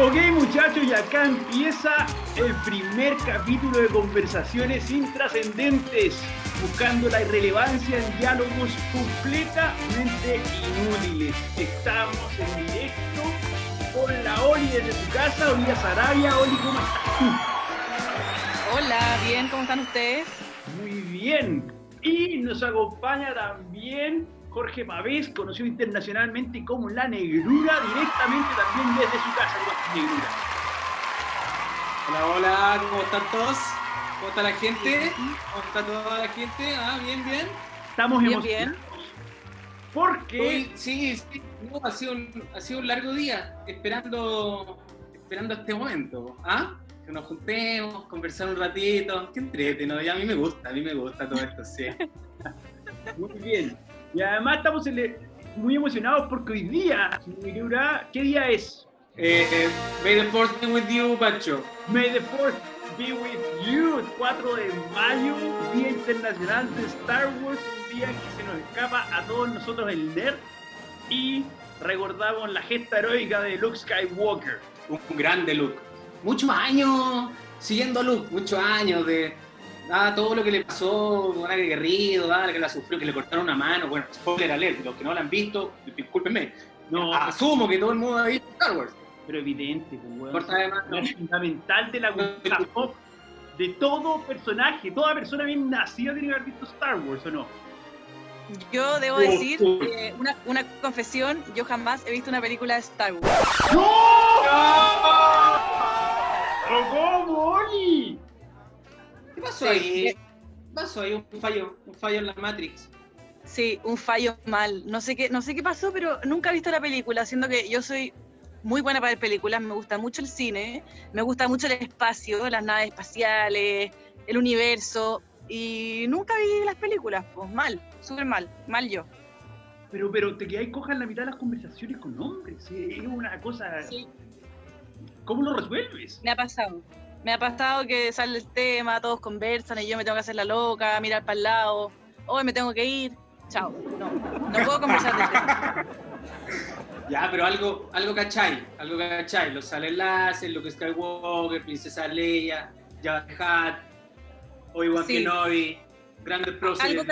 Ok muchachos, y acá empieza el primer capítulo de conversaciones intrascendentes, buscando la irrelevancia en diálogos completamente inútiles. Estamos en directo con la Oli desde su casa, Oli Sarabia. Oli, ¿cómo estás tú? Hola, bien, ¿cómo están ustedes? Muy bien. Y nos acompaña también Jorge Pavés, conocido internacionalmente como La Negrura, directamente también desde su casa, Negrura. Hola, hola, ¿cómo están todos? ¿Cómo está la gente? ¿Cómo está toda la gente? Ah, bien, bien. Estamos Bien, emocionados. bien. Porque Hoy, sí, sí, no, ha, sido un, ha sido un largo día esperando, esperando este momento. ¿Ah? Que nos juntemos, conversar un ratito. Qué entretenido, y a mí me gusta, a mí me gusta todo esto, sí. Muy bien. Y además estamos muy emocionados porque hoy día, ¿qué día es? Eh, may the force be with you, Pancho. May the Force be with you, el 4 de mayo, Día Internacional de Star Wars, un día que se nos escapa a todos nosotros el nerd y recordamos la gesta heroica de Luke Skywalker. Un grande Luke. Muchos años siguiendo a Luke, muchos años de ah, todo lo que le pasó, un aguerrido, ah, que la sufrió, que le cortaron una mano. Bueno, spoiler alert, los que no lo han visto, discúlpenme. No, Asumo que todo el mundo ha visto Star Wars. pero evidente, pues, weón. Corta de mano. Es fundamental de la cultura pop de todo personaje, toda persona bien nacida tiene que haber visto Star Wars, ¿o no? Yo debo decir, eh, una, una confesión, yo jamás he visto una película de Star Wars. ¿Pero pasó Sí. ahí? ¿Qué pasó ahí? Un fallo, un fallo en la Matrix. Sí, un fallo mal. No sé qué, no sé qué pasó, pero nunca he visto la película, siendo que yo soy muy buena para ver películas, me gusta mucho el cine, me gusta mucho el espacio, las naves espaciales, el universo, y nunca vi las películas, pues mal, súper mal, mal yo. Pero, pero te quedáis coja en la mitad de las conversaciones con hombres. Es una cosa. Sí. ¿Cómo lo resuelves? Me ha pasado. Me ha pasado que sale el tema, todos conversan y yo me tengo que hacer la loca, mirar para el lado. Hoy me tengo que ir. Chao. No, no puedo conversar del tema. Ya, pero algo, algo cachai, algo cachai. Los sale enlaces, Luke Skywalker, Princesa Leia, Jabba the Hutt, Obi-Wan Sí. Kenobi, grandes próceres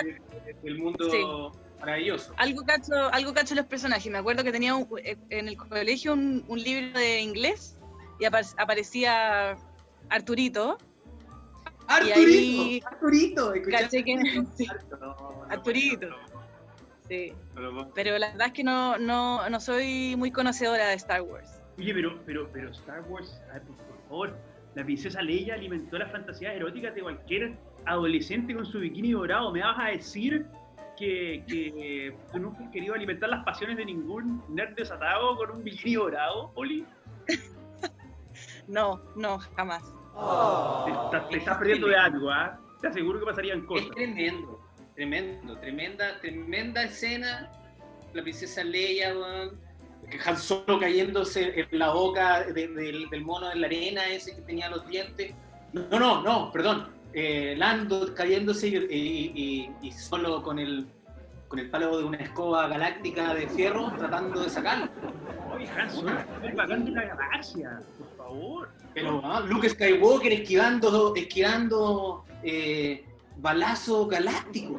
del mundo maravilloso. Algo cacho, algo cacho los personajes. Me acuerdo que tenía un- eh, en el colegio un, un libro de inglés y apa- aparecía Arturito. Arturito, ahí- Arturito, Caché que- sí, Arturito. Sí. Pero la verdad es que no, no, no soy muy conocedora de Star Wars. Oye, pero, pero, pero Star Wars, ay, por, por favor, la princesa Leia alimentó las fantasías eróticas de cualquier adolescente con su bikini dorado. ¿Me vas a decir que, que tú nunca has querido alimentar las pasiones de ningún nerd desatado con un bikini dorado, Oli? No, no, jamás. Te, estás- te estás perdiendo de algo, ¿ah? Te aseguro que pasarían Es cosas. tremendo, tremendo, tremenda, tremenda escena. La princesa Leia, weón, Han Solo cayéndose en la boca de- del, del mono en la arena ese que tenía los dientes. No, no, no, perdón. Eh, Lando cayéndose y, y- y- y solo con el, con el palo de una escoba galáctica de fierro tratando de sacarlo. Oye, Han Solo, bacán de la galaxia, favor. Pero ah, Luke Skywalker esquivando, esquivando eh, balazo galáctico.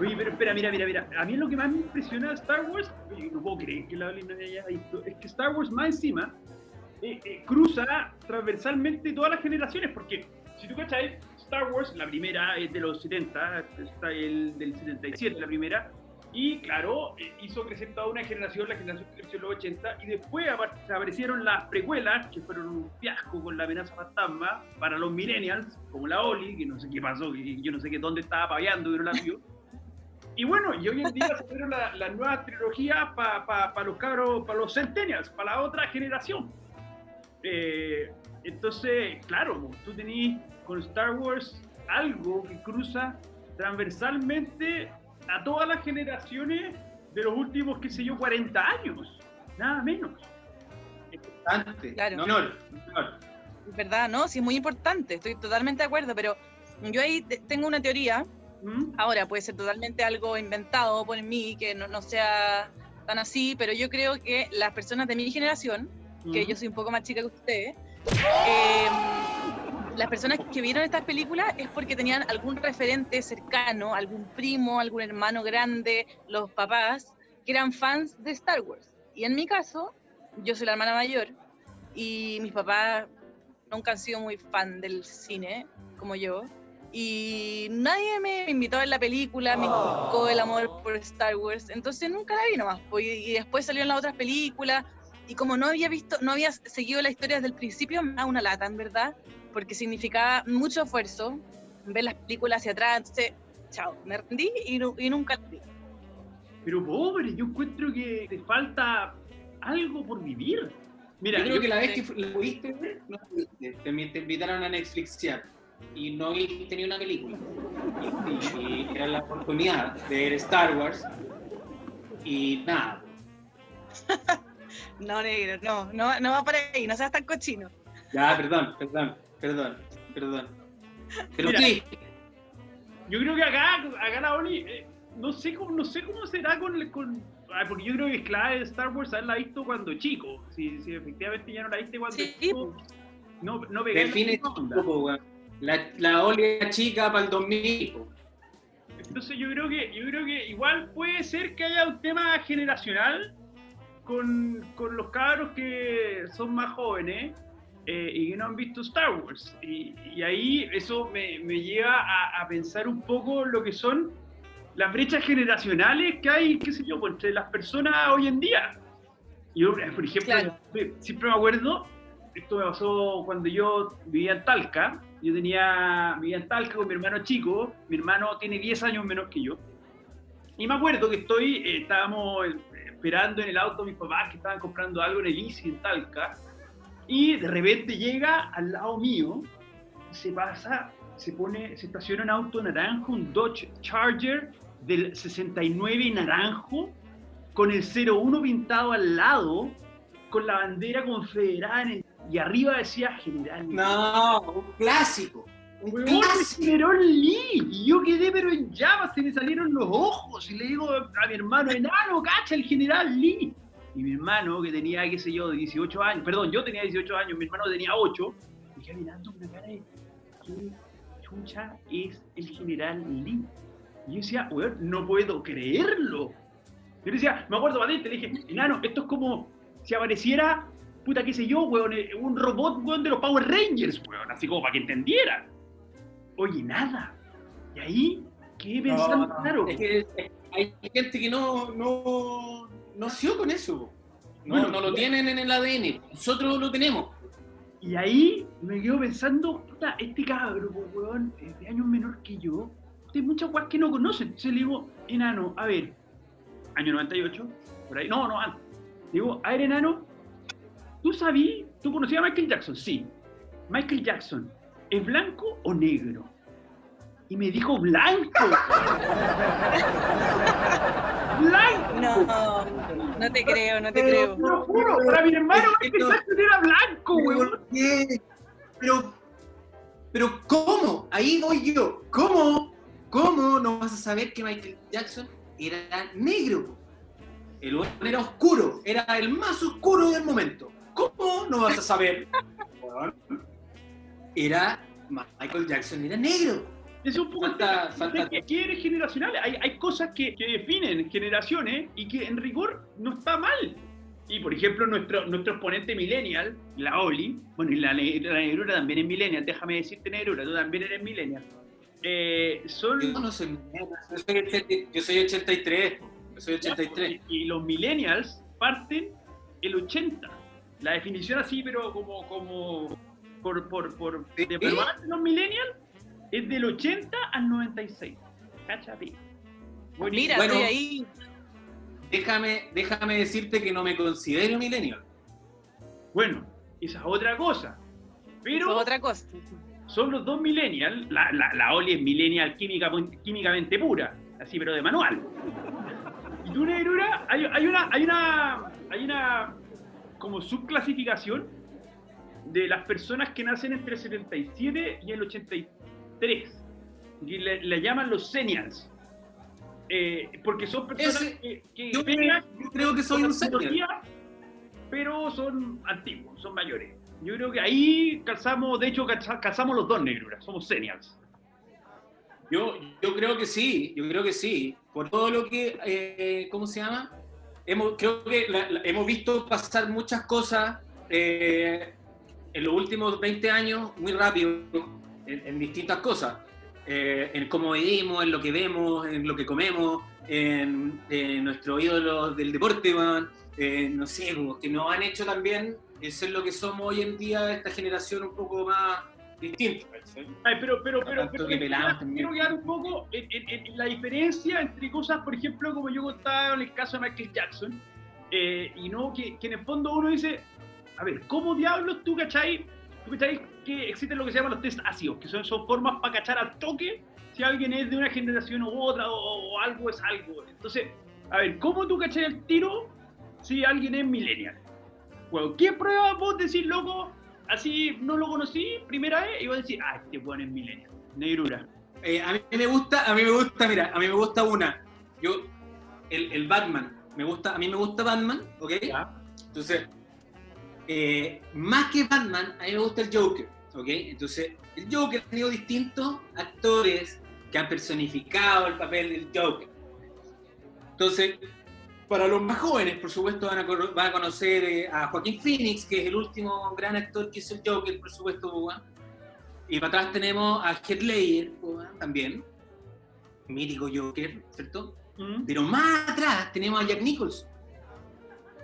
Oye, pero espera, mira, mira, mira. A mí lo que más me impresiona de Star Wars, oye, no puedo creer que la no haya visto, es que Star Wars más encima eh, eh, cruza transversalmente todas las generaciones, porque si tú cachai, Star Wars, la primera es de los 70, está el del 77, la primera, y claro, eh, hizo crecer toda una generación, la generación que creció en los 80, y después apar- aparecieron las precuelas, que fueron un fiasco con la amenaza fantasma para los millennials, como la Oli, que no sé qué pasó, que yo no sé qué dónde estaba paviando, pero la vio. Y bueno, y hoy en día salieron la, la nueva trilogía para los cabros, para los centennials, para la otra generación. Eh, entonces, claro, tú tenés con Star Wars algo que cruza transversalmente a todas las generaciones de los últimos, qué sé yo, 40 años, nada menos. Importante. Claro. No, no, no. Es verdad, ¿no? Sí, es muy importante, estoy totalmente de acuerdo, pero yo ahí te- tengo una teoría, ¿Mm? ahora puede ser totalmente algo inventado por mí, que no, no sea tan así, pero yo creo que las personas de mi generación que yo soy un poco más chica que ustedes, eh, las personas que vieron estas películas es porque tenían algún referente cercano, algún primo, algún hermano grande, los papás, que eran fans de Star Wars. Y en mi caso, yo soy la hermana mayor y mis papás nunca han sido muy fan del cine como yo. Y nadie me invitó a la película, me inculcó el amor por Star Wars, entonces nunca la vi nomás. pues, Y después salieron las otras películas, y como no había visto, no había seguido la historia desde el principio, me da una lata, en verdad, porque significaba mucho esfuerzo ver las películas hacia atrás, entonces, chao, me rendí y, nu- y nunca la vi. Pero pobre, yo encuentro que te falta algo por vivir. Mira, yo creo yo- que la vez que la pudiste ver, no. Te, te invitaron a Netflixiar y no viste ni una película. Y, y- y era la oportunidad de ver Star Wars y nada. No, negro, no, no, no va por ahí, no seas tan cochino. Ya, perdón, perdón, perdón, perdón. Pero Mira. sí, yo creo que acá, acá la Oli, eh, no sé cómo, no sé cómo será con, el- con ah, porque yo creo que es clave de Star Wars haberla visto cuando chico. Si, si efectivamente ya no la viste cuando Sí, chico, no, no define. La, la Olia chica para el 2000. po. Entonces yo creo que yo creo que igual puede ser que haya un tema generacional con, con los cabros que son más jóvenes eh, y que no han visto Star Wars. Y, y ahí eso me, me lleva a, a pensar un poco lo que son las brechas generacionales que hay, qué sé yo, pues, entre las personas hoy en día. Yo, por ejemplo, Claro. siempre me acuerdo, esto me pasó cuando yo vivía en Talca, yo tenía, vivía en Talca con mi hermano chico, mi hermano tiene 10 años menos que yo, y me acuerdo que estoy, eh, estábamos esperando en el auto a mis papás que estaban comprando algo en el ICI en Talca, y de repente llega al lado mío, se pasa, se pone, se estaciona un auto naranjo, un Dodge Charger del 69 naranjo, con el 01 pintado al lado, con la bandera confederada en el- y arriba decía General. No, un clásico. Un clásico. Lee. Y yo quedé pero en llamas, se me salieron los ojos. Y le digo a mi hermano, enano, cacha, el General Lee. Y mi hermano, que tenía, qué sé yo, 18 años, perdón, yo tenía 18 años, mi hermano tenía 8, me quedé mirando una cara de, ¿qué chucha es el General Lee? Y yo decía, weón, no puedo creerlo. Yo le decía, me acuerdo patente, le dije, enano, esto es como si apareciera, puta, qué sé yo, weón, eh, un robot, weón, de los Power Rangers, weón, así como para que entendiera. Oye, nada. Y ahí quedé pensando, No, claro. Es que hay gente que no, no nació con eso. No, Bueno, no lo tienen en el ADN. Nosotros lo tenemos. Y ahí me quedo pensando, puta, este cabro, weón, es de años menor que yo, hay muchas cosas que no conocen. Entonces le digo, enano, a ver, año 98, por ahí, no, no, antes. Le digo, a ver, enano, ¿tú sabías, tú conocías a Michael Jackson? Sí. Michael Jackson, ¿es blanco o negro? Y me dijo, blanco. blanco. No, no te creo, no te Pero- creo. Te lo juro, para mi hermano Es que Michael no- Jackson era blanco, ¿Pero weón. Pero, pero ¿cómo? Ahí voy yo. ¿Cómo? ¿Cómo no vas a saber que Michael Jackson era negro? El weón era oscuro, era el más oscuro del momento. ¿Cómo no vas a saber? Era Michael Jackson, era negro. Es un poco falta- de que quiere generacional. Hay, hay cosas que, que definen generaciones y que en rigor no está mal. Y por ejemplo, nuestro, nuestro exponente millennial, la Oli, bueno, y la, la negrura también es millennial, déjame decirte negrura, tú también eres millennial. Eh, son. Yo no soy yo soy, 80 yo soy 83. Yo soy 83. Y los millennials parten el 80. La definición así, pero como, como por, por, por ¿Sí? de peruano, los millennials es del 80 al 96. Cáchate. Buenísimo. Mira, Bueno. estoy ahí. Déjame, déjame decirte que no me considero millennial. Bueno, esa es otra cosa. Pero es otra cosa. son los dos millennials. La, la, la Oli es millennial química, químicamente pura, así, pero de manual. Y tú, negrura, hay, hay una, hay una, hay una como subclasificación de las personas que nacen entre el 77 y el 83. Y le, le llaman los senials. Eh, porque son personas Ese- que, que Yo, pegan yo creo que soy un senior. pero son antiguos, son mayores. Yo creo que ahí calzamos, de hecho, calza- calzamos los dos negruras, somos seniors. Yo, yo creo que sí, yo creo que sí. Por todo lo que, eh, ¿cómo se llama? Hemos, creo que la- la- hemos visto pasar muchas cosas eh, en los últimos 20 años muy rápido en, en distintas cosas. Eh, en cómo vivimos, en lo que vemos, en lo que comemos, en, en nuestro ídolo del deporte, weón. Eh, no sé, como que nos han hecho también eh, ser lo que somos hoy en día, esta generación un poco más distinta. Ay, pero, pero, pero, pero que pelamos quiero- quedar un poco en, en- en la diferencia entre cosas, por ejemplo, como yo contaba en el caso de Michael Jackson, eh, y no que, que en el fondo uno dice, a ver, ¿cómo diablos tú cachai? ¿Tú cachai que existen lo que se llaman los test ácidos, que son, son formas para cachar al toque si alguien es de una generación u otra o, o algo es algo? Entonces, a ver, ¿cómo tú cachai el tiro si alguien es millennial? Bueno, ¿qué prueba vos decís, loco? Así no lo conocí, primera vez, y vos decís, ah, este weón es millennial. Negrura. Eh, a mí me gusta, a mí me gusta, mira, a mí me gusta una. Yo, el, el Batman, me gusta, a mí me gusta Batman, ¿ok? Entonces, eh, más que Batman, a mí me gusta el Joker, ¿ok? Entonces, el Joker ha tenido distintos actores que han personificado el papel del Joker. Entonces, para los más jóvenes, por supuesto, van a, cono- van a conocer eh, a Joaquín Phoenix, que es el último gran actor que hizo el Joker, por supuesto. Y para atrás tenemos a Heath Ledger, también. Mítico Joker, ¿cierto? ¿Mm? Pero más atrás tenemos a Jack Nicholson.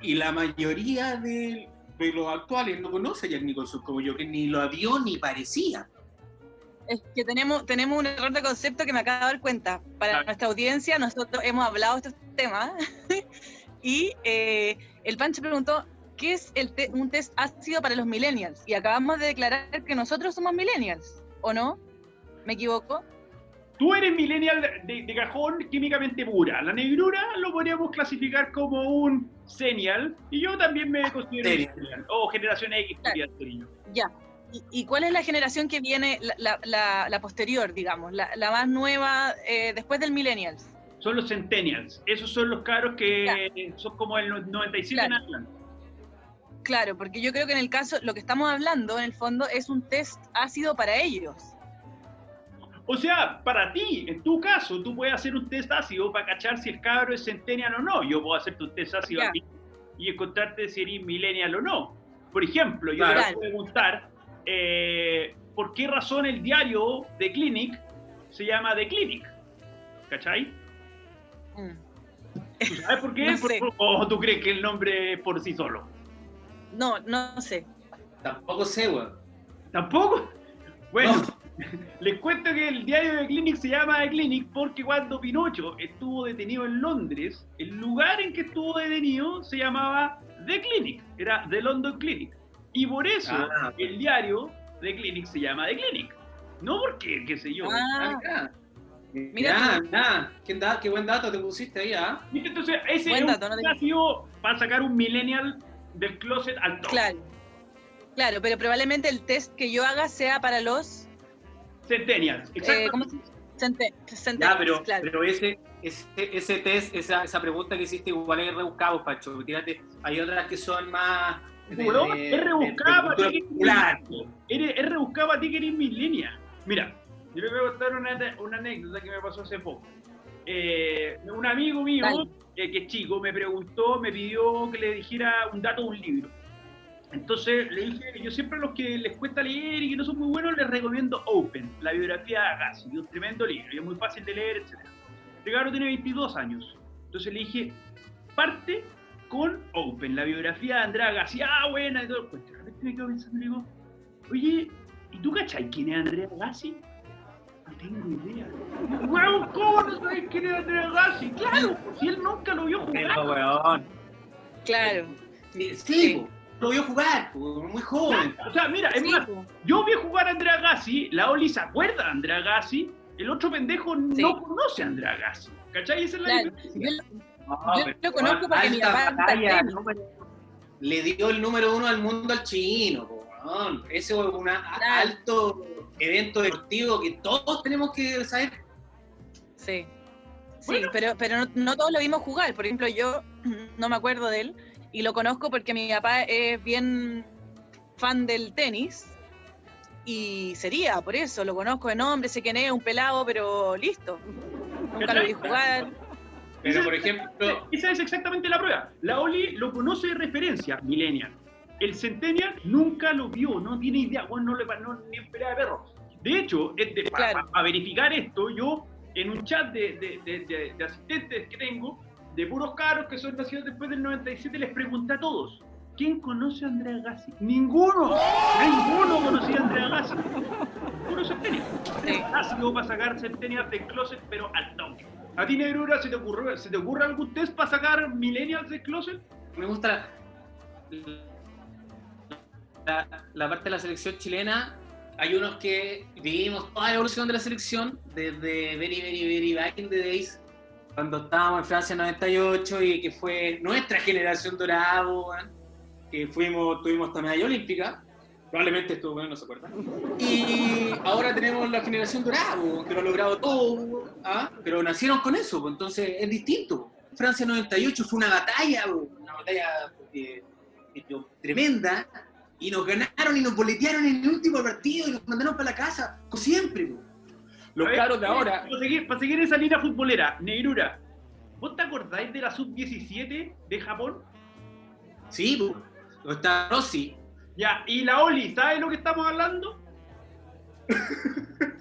Y la mayoría de, de los actuales no conoce a Jack Nicholson como Joker, ni lo vio ni parecía. Es que tenemos, tenemos un error de concepto que me acabo de dar cuenta. Para nuestra audiencia, nosotros hemos hablado de estos temas y eh, el Pancho preguntó, ¿qué es el te- un test ácido para los millennials? Y acabamos de declarar que nosotros somos millennials, ¿o no? ¿Me equivoco? Tú eres millennial de, de cajón químicamente pura. La negrura lo podríamos clasificar como un senial, y yo también me considero un Senial. senial. O generación X, yo. Ya. ¿Y, y cuál es la generación que viene, la, la- la- posterior, digamos, la, la más nueva eh, después del millennials? Son los centennials. Esos son los caros que son como el 97 en Claro. adelante. Claro, porque yo creo que en el caso, lo que estamos hablando en el fondo es un test ácido para ellos. O sea, para ti, en tu caso, tú puedes hacer un test ácido para cachar si el cabro es centennial o no. Yo puedo hacerte un test ácido Ya. a ti y encontrarte si eres millennial o no. Por ejemplo, yo Claro. te voy a preguntar eh, por qué razón el diario de Clinic se llama The Clinic. ¿Cachai? Mm. ¿Tú sabes por qué? No sé. ¿O tú crees que el nombre es por sí solo? No, no sé. Tampoco sé, weón. ¿Tampoco? Bueno, No. les cuento que el diario de Clinic se llama The Clinic porque cuando Pinocho estuvo detenido en Londres, el lugar en que estuvo detenido se llamaba The Clinic, era The London Clinic. Y por eso Ah. el diario The Clinic se llama The Clinic. No porque, qué sé yo. Ah, Acá. Mira Mira, mira, qué, da- qué buen dato te pusiste ahí, ¿ah? ¿Viste? Entonces, ese Buen es dato, un no te- desafío para sacar un millennial del closet al top. claro. Claro, pero probablemente el test que yo haga sea para los Centennials, eh, exacto. ¿cómo se cente- Ya, centennials, pero, claro. pero ese, ese, ese test, esa, esa pregunta que hiciste igual es rebuscado, Pacho. Tírate, hay otras que son más... de- es de para ti que popular. eres, es rebuscada para ti que eres milenia. Mira, yo les voy a contar una, una anécdota que me pasó hace poco. Eh, un amigo mío, eh, que es chico, me preguntó, me pidió que le dijera un dato de un libro. Entonces le dije, yo siempre a los que les cuesta leer y que no son muy buenos, les recomiendo Open, la biografía de Agassi, que es un tremendo libro, y es muy fácil de leer, etc. Este cabrón tiene 22 años. Entonces le dije, parte con Open, la biografía de Andrea Agassi. Ah, buena, y todo el cuento. De repente me quedo pensando y digo, oye, ¿y tú cachai quién es Andrea Agassi? No tengo idea. Weón, ¿cómo no sabes quién es Andrea Agassi? Claro, si él nunca lo vio Pero, jugar. weón. Claro. Sí, Sí. Lo vio jugar, po, muy joven. O sea, mira, es Sí, más, po. yo vi jugar a Andrea Agassi, la Oli se acuerda de Andrea Agassi, el otro pendejo Sí. no conoce a Andrea Agassi. ¿Cachai? Esa es la Claro. diferencia. Yo- No, Yo pero, lo conozco porque mi papá batalla, Le dio el número uno al mundo al chino, po. Ese es un Claro. alto evento deportivo que todos tenemos que saber. Sí. Sí, Bueno. pero, pero no, no todos lo vimos jugar. Por ejemplo, yo no me acuerdo de él y lo conozco porque mi papá es bien fan del tenis. Y sería, por eso, lo conozco de nombre, sé quién es, un pelado, pero listo. Nunca lo vi jugar. Pero, por ejemplo... Esa es exactamente la prueba. La Oli lo conoce de referencia, Millennial. El Centennial nunca lo vio, no tiene idea, bueno, no le no, ni en pelea de perro. De hecho, para verificar esto, yo en un chat de, de, de, asistentes que tengo, de puros caros que son nacidos después del 97, les pregunté a todos, ¿quién conoce a Andrea Gassi? Ninguno, ninguno conocía a Andrea Gassi. Puro Centennial. Ácido para sacar Centennial del closet, pero al toque. ¿A ti, Negrura, se te ocurre, se te ocurre algún test para sacar millennials del closet? Me gusta la, la, parte de la selección chilena. Hay unos que vivimos toda la evolución de la selección, desde very, very, very back in the days, cuando estábamos en Francia 98 y que fue nuestra generación dorada, que fuimos, tuvimos esta medalla olímpica. Probablemente estuvo bueno, no se acuerda. Y ahora tenemos la generación dorada, que lo ha logrado todo, ¿ah? pero nacieron con eso, entonces es distinto. Francia 98 fue una batalla, una batalla eh, tremenda, y nos ganaron y nos boletearon en el último partido y nos mandaron para la casa, como siempre. Los caros de ahora. Para seguir, para seguir, esa línea futbolera, Negrura, ¿vos te acordáis de la sub-17 de Japón? Sí, pues, está Rossi, ya, y la Oli, ¿sabes lo que estamos hablando?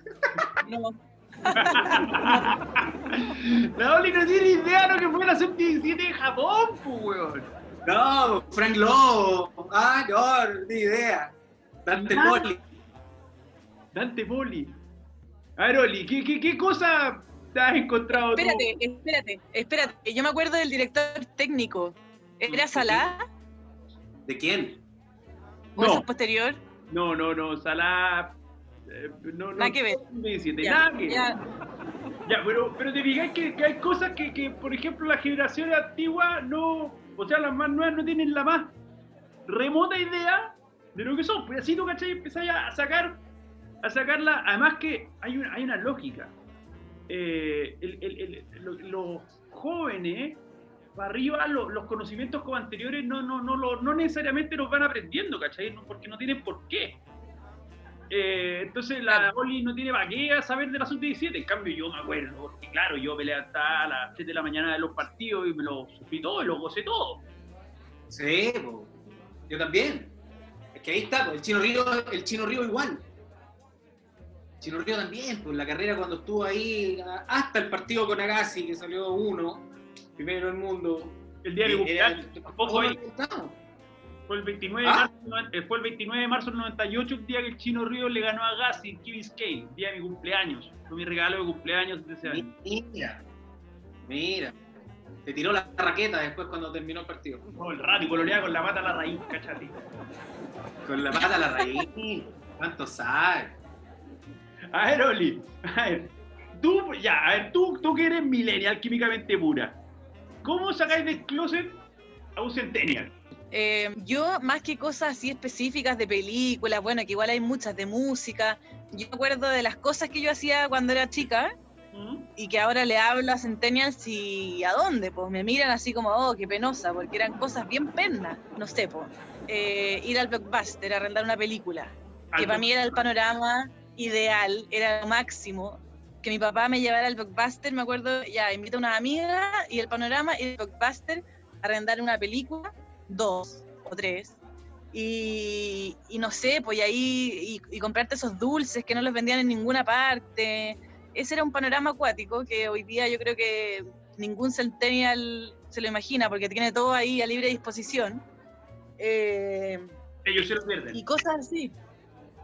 No. la Oli no tiene idea de lo que fue la sub-17 de Japón, pues, weón. No, Frank Lowe. Ah, no, no tiene idea. Dante Poli. Dante Poli. A ver, Oli, ¿qué, qué, qué cosa te has encontrado Espérate, espérate, espérate. Yo me acuerdo del director técnico. ¿Era Salah? ¿De quién? ¿O no. posterior? No, no, no, Salah. Eh, no, nada que ver. ya, nada que ya. ya, pero, pero te fijas que, que, hay cosas que, que, por ejemplo, la generación antigua no. O sea, las más nuevas no tienen la más remota idea de lo que son. Pues así tú, ¿cachai? Empezáis a sacar, a sacarla. Además que hay una, hay una lógica. Eh, el, el, los jóvenes para arriba los conocimientos como anteriores no, no, no, no necesariamente los van aprendiendo, ¿cachai? porque no tienen por qué. Eh, entonces la Oli no tiene qué saber de la sub-17, en cambio yo me acuerdo, porque claro, yo peleé hasta a las 7 de la mañana de los partidos y me lo sufrí todo y lo gocé todo. Sí, yo también. Es que ahí está, el Chino Río, el Chino Río igual. Chino Río también, pues la carrera cuando estuvo ahí, hasta el partido con Agassi, que salió uno, primero el mundo. El día de cumpleaños. Fue el 29 de ¿Ah? marzo, eh, fue el 29 de marzo del 98, el día que el Chino Río le ganó a Gassi en Key Biscayne, día de mi cumpleaños. Fue mi regalo de cumpleaños de ese año. Mira, mira. Te tiró la raqueta después cuando terminó el partido. No, el rato y coloreaba con la pata a la raíz, cachati. Con la pata a la raíz. ¿Cuánto sabes? A ver, Oli, a ver. Tú, ya, a ver, tú, tú que eres millennial químicamente pura. ¿Cómo sacáis del closet a un centennial? Eh, yo, más que cosas así específicas de películas, bueno, que igual hay muchas de música, yo me acuerdo de las cosas que yo hacía cuando era chica ¿Mm? y que ahora le hablo a Centennials y a dónde, pues me miran así como, oh, qué penosa, porque eran cosas bien penas, no sé, pues, ir al blockbuster, a arrendar una película, que para mí era el panorama ideal, era lo máximo, que mi papá me llevara al blockbuster, me acuerdo, ya, invito a una amiga y el panorama y el blockbuster a arrendar una película, dos o tres, y, no sé, pues ahí, y, comprarte esos dulces que no los vendían en ninguna parte. Ese era un panorama acuático que hoy día yo creo que ningún centennial se lo imagina, porque tiene todo ahí a libre disposición. Eh, Ellos se lo pierden. Y cosas así.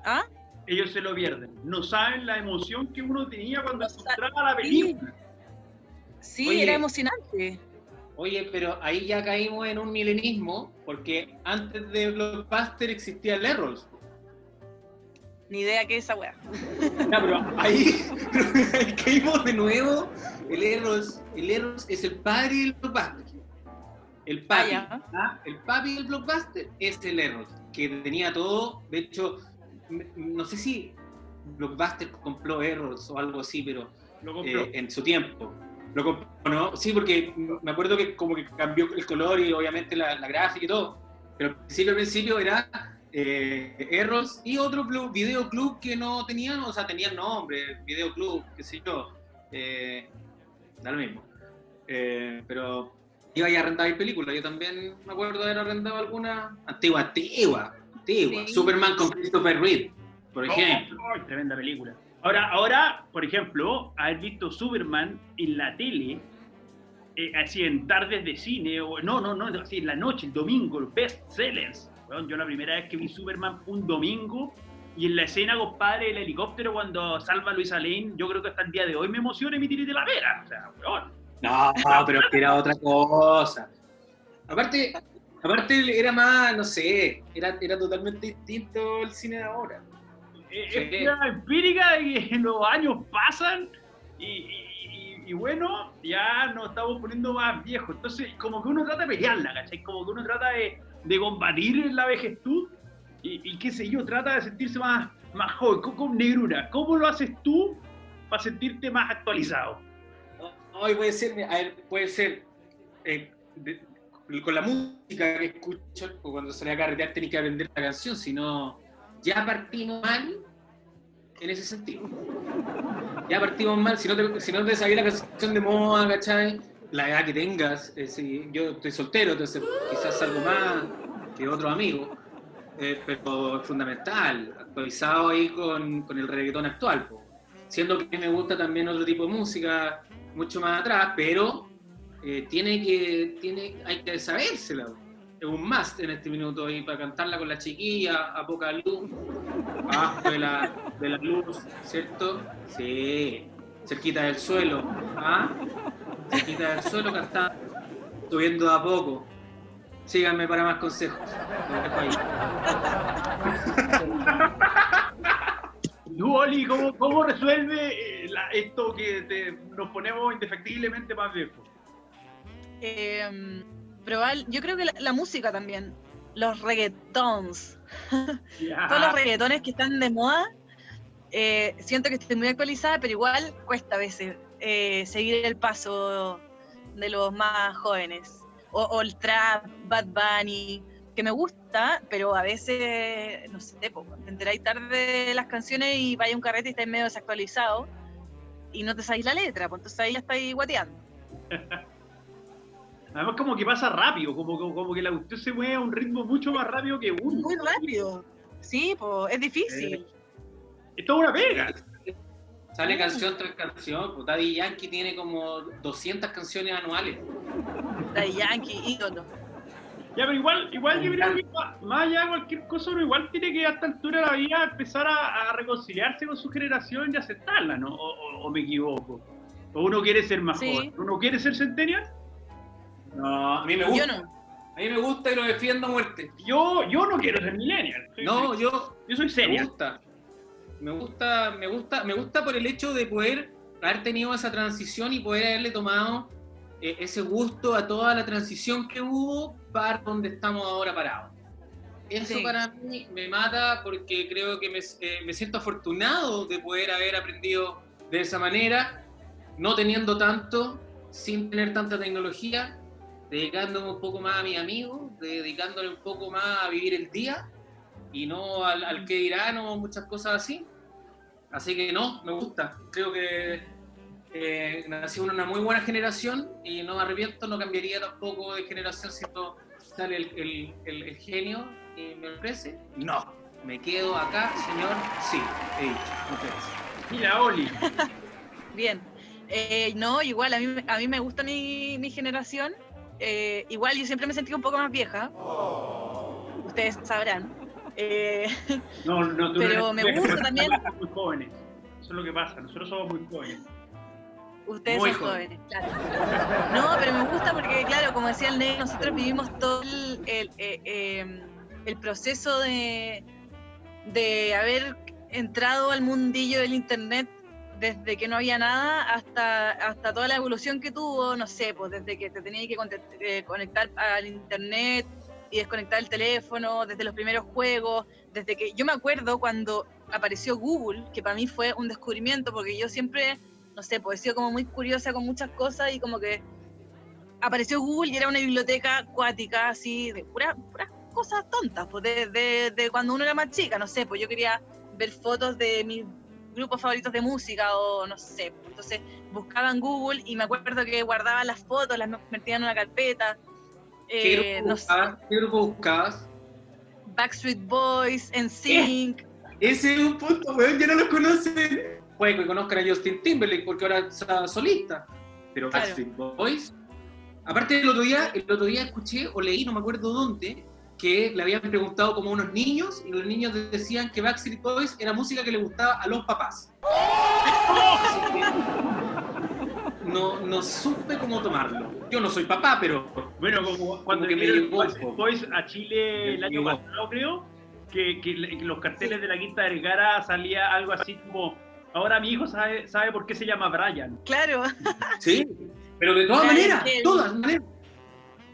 ¿Ah? Ellos se lo pierden. No saben la emoción que uno tenía cuando encontraba la película. Sí, era emocionante. Oye, pero ahí ya caímos en un milenismo, porque antes de Blockbuster existía el Errols. Ni idea qué es esa weá. pero ahí, caímos de nuevo. El Errols, el Errols es el padre del Blockbuster. El papi, ah, ¿ah? el papi del Blockbuster es el Errols, que tenía todo. De hecho, no sé si Blockbuster compró Errors o algo así, pero eh, en su tiempo. Lo compró, ¿no? Sí, porque me acuerdo que como que cambió el color y obviamente la, la gráfica y todo. Pero al principio, al principio era eh, Erros y otro club, videoclub que no tenían, o sea, tenían nombre, videoclub, qué sé yo. Eh, da lo mismo. Eh, pero iba a arrendar películas. Yo también me acuerdo de haber arrendado alguna antigua, antigua, antigua. Sí. Superman con Christopher Reeve, por ejemplo. Oh, tremenda película. Ahora, ahora, por ejemplo, haber visto Superman en la tele, eh, así en tardes de cine, o no, no, no, así en la noche, el domingo, los best sellers. Weón, yo la primera vez que vi Superman un domingo y en la escena, compadre, del helicóptero cuando salva a Luisa Lane, yo creo que hasta el día de hoy me emociona y me tiré de la vera. O sea, weón. No, pero era otra cosa. Aparte, aparte era más, no sé, era, era totalmente distinto el cine de ahora. Eh, Sí. Es una empírica de que los años pasan y, y- y- y bueno, ya nos estamos poniendo más viejos. Entonces, como que uno trata de pelearla, ¿cachai? Como que uno trata de, de combatir la vejestud y, y qué sé yo, trata de sentirse más, más joven, con, con negrura. ¿Cómo lo haces tú para sentirte más actualizado? Hoy puede ser, a ver, puede ser eh, de- con la música que escucho, cuando salí a carretear tenía que aprender la canción, si no, ya partimos mal en ese sentido. Ya partimos mal, si no te, si no te sabías la canción de moda, ¿cachai? La edad que tengas, eh, si yo estoy soltero, entonces quizás algo más que otro amigo, eh, pero es fundamental, actualizado ahí con, con el reggaetón actual. Siendo que me gusta también otro tipo de música, mucho más atrás, pero eh, tiene que, tiene, hay que sabérsela. Es un must en este minuto ahí para cantarla con la chiquilla a poca luz, abajo de la, de la luz, ¿cierto? Sí, cerquita del suelo, ¿ah? Cerquita del suelo cantando, subiendo a poco. Síganme para más consejos. Tú, ¿cómo, cómo resuelve eh, la- esto que te- nos ponemos indefectiblemente más viejos? Eh, probable- yo creo que la, la música también. Los reggaetons. Todos los reggaetones que están de moda. eh, siento que estoy muy actualizada, pero igual cuesta a veces eh, seguir el paso de los más jóvenes. O, o el trap, Bad Bunny, que me gusta, pero a veces, no sé, te enteráis tarde de las canciones y vaya un carrete y estáis medio desactualizado y no te sabéis la letra, pues entonces ahí ya estáis guateando. Además, como que pasa rápido, como, como, como que la cuestión se mueve a un ritmo mucho más rápido que uno. Muy rápido. Sí, pues es difícil. Esto es una pega. Sale canción tras canción. pues Daddy Yankee tiene como 200 canciones anuales. Daddy Yankee, ídolo. Ya, pero igual, igual yo creo que más- más allá de cualquier cosa, uno igual tiene que a esta altura de la vida empezar a, a reconciliarse con su generación y aceptarla, ¿no? O, o- o me equivoco. O uno quiere ser más Sí. joven. ¿Uno quiere ser centennial? No, a mí me gusta. Yo no. A mí me gusta y lo defiendo a muerte. Yo, yo no quiero ser millennial. Soy- No, yo yo soy me senior. gusta. Me gusta, me gusta, me gusta por el hecho de poder haber tenido esa transición y poder haberle tomado eh, ese gusto a toda la transición que hubo para donde estamos ahora parados. Eso Sí. para mí me mata porque creo que me, eh, me siento afortunado de poder haber aprendido de esa manera, no teniendo tanto, sin tener tanta tecnología, dedicándome un poco más a mis amigos, dedicándole un poco más a vivir el día y no al, al que dirán o muchas cosas así. Así que no, me gusta. Creo que eh, nací en una muy buena generación y no me arrepiento, no cambiaría tampoco de generación si no sale el, el- el- el genio y me ofrece. No, me quedo acá, señor. Sí, he dicho. Muchas gracias. Mira, Oli. Bien. Eh, no, igual, a mí, a mí me gusta mi, mi generación. Eh, igual yo siempre me sentí un poco más vieja. Ustedes sabrán. Eh, No, no, tú Pero no me gusta también- muy jóvenes. Eso es lo que pasa. Nosotros somos muy jóvenes. ustedes Muy son jóvenes, claro. No, pero me gusta porque, claro, como decía el Ney, nosotros vivimos todo el, el, eh, eh, el proceso de, de haber entrado al mundillo del Internet desde que no había nada hasta, hasta toda la evolución que tuvo, no sé, pues desde que te tenías que eh, conectar al Internet y desconectar el teléfono, desde los primeros juegos, desde que yo me acuerdo cuando apareció Google, que para mí fue un descubrimiento, porque yo siempre no sé, pues he sido como muy curiosa con muchas cosas y como que apareció Google y era una biblioteca acuática, así, de puras cosas tontas, pues de, de, cuando uno era más chica, no sé, pues yo quería ver fotos de mis grupos favoritos de música o no sé, pues entonces buscaba en Google y me acuerdo que guardaba las fotos, las metía en una carpeta. ¿Qué, grupo, eh, ¿Qué grupo buscabas? Backstreet Boys, NSYNC. Ese es un punto, weón, ya no los conocen. Puede que conozcan a Justin Timberlake porque ahora es solista. Pero Backstreet Boys. Aparte, el otro, día, el otro día escuché o leí, no me acuerdo dónde, que le habían preguntado como a unos niños y los niños decían que Backstreet Boys era música que le gustaba a los papás. no, no supe cómo tomarlo. Yo no soy papá, pero. Bueno, como cuando que me Boys a Chile el año pasado, creo, que, que, los carteles de la Quinta Vergara salía algo así como. Ahora mi hijo sabe, sabe por qué se llama Brian. Claro. Sí, pero de todas maneras, todas maneras.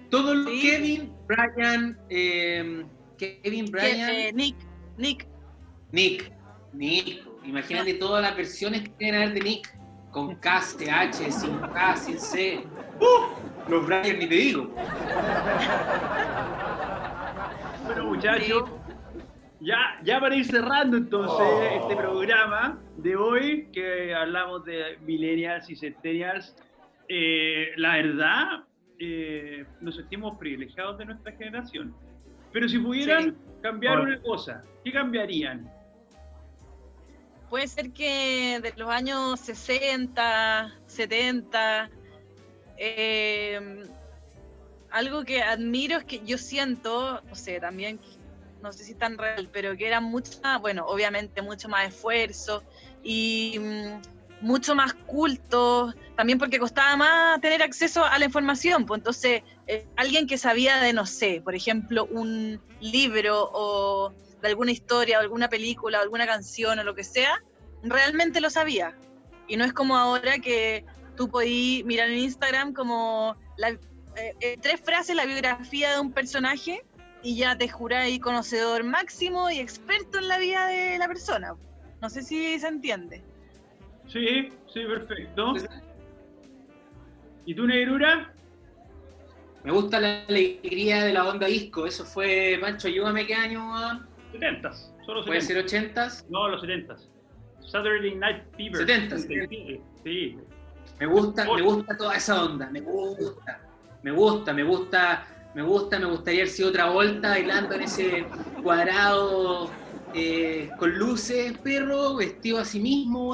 Todos Kevin, Brian, eh, Kevin, Brian. Eh, Nick, Nick. Nick, Nick. Imagínate todas las versiones que tienen haber de Nick. Con K, H, sin K, sin C. ¡Uh! Los Brian ni te digo. Bueno, muchachos, ya, ya para ir cerrando entonces oh. este programa de hoy, que hablamos de millennials y centennials, eh, la verdad, eh, nos sentimos privilegiados de nuestra generación. Pero si pudieran cambiar una cosa, ¿qué cambiarían? Puede ser que de los años 60, 70, eh, algo que admiro es que yo siento, no sé, también, no sé si tan real, pero que era mucho, bueno, obviamente mucho más esfuerzo y mm, mucho más culto, también porque costaba más tener acceso a la información. Pues entonces, eh, alguien que sabía de, no sé, por ejemplo, un libro o de alguna historia o alguna película o alguna canción o lo que sea, realmente lo sabía. Y no es como ahora que tú podías mirar en Instagram como eh, eh, tres frases la biografía de un personaje y ya te juráis conocedor máximo y experto en la vida de la persona. No sé si se entiende. Sí, sí, perfecto. ¿Y tú, Negrura? Me gusta la alegría de la onda disco. Eso fue, Pancho, ayúdame qué año, 70 solo 70 ¿Puede ser 80s? No, los 70 Saturday Night Fever. 70 sí. Me gusta, me gusta toda esa onda. Me gusta. Me gusta, me gusta, me gusta, me gustaría haber sido otra vuelta bailando en ese cuadrado eh, con luces, perro, vestido a sí mismo,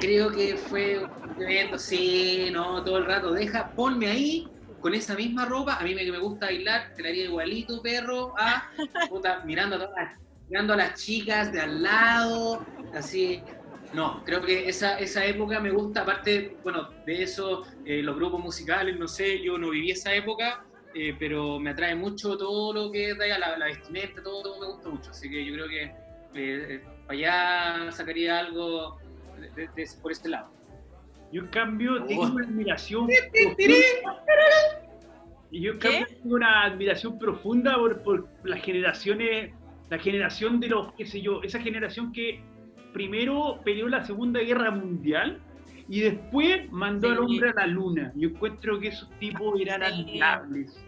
Creo que fue un sí, no, todo el rato. Deja, ponme ahí con esa misma ropa. A mí me, me gusta bailar, te la haría igualito, perro, a, mirando, a todas mirando a las chicas de al lado, así. No, creo que esa, esa época me gusta, aparte, bueno, de eso, eh, los grupos musicales, no sé, yo no viví esa época, eh, pero me atrae mucho todo lo que es la, la vestimenta, todo, me gusta mucho, así que yo creo que eh, allá sacaría algo por este lado. Yo en cambio tengo una admiración y yo en cambio tengo una admiración profunda por, las generaciones, la generación de los, qué sé yo, esa generación que primero peleó la Segunda Guerra Mundial y después mandó al hombre a la luna. Yo encuentro que esos tipos eran admirables,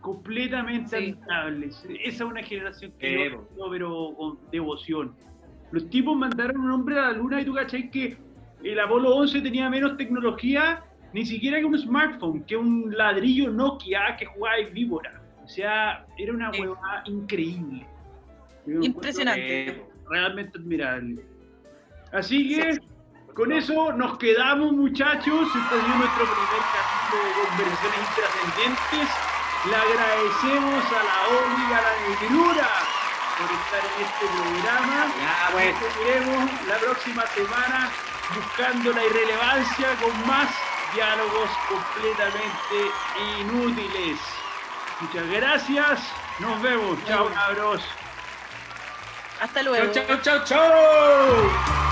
completamente admirables. Esa es una generación que yo pero con devoción. Los tipos mandaron un hombre a la luna y tú cachai que el Apolo 11 tenía menos tecnología, ni siquiera que un smartphone, que un ladrillo Nokia que jugaba en víbora. O sea, era una huevada increíble. Impresionante. Realmente admirable. Así que con eso nos quedamos, muchachos. Este ha sido nuestro primer capítulo de conversaciones intrascendentes. Le agradecemos a la Oli a la Negrura por estar en este programa. Ya, pues. Seguiremos la próxima semana buscando la irrelevancia con más diálogos completamente inútiles. Muchas gracias. Nos vemos. Chao, cabros. Hasta luego. Chao, chao, chao, chao.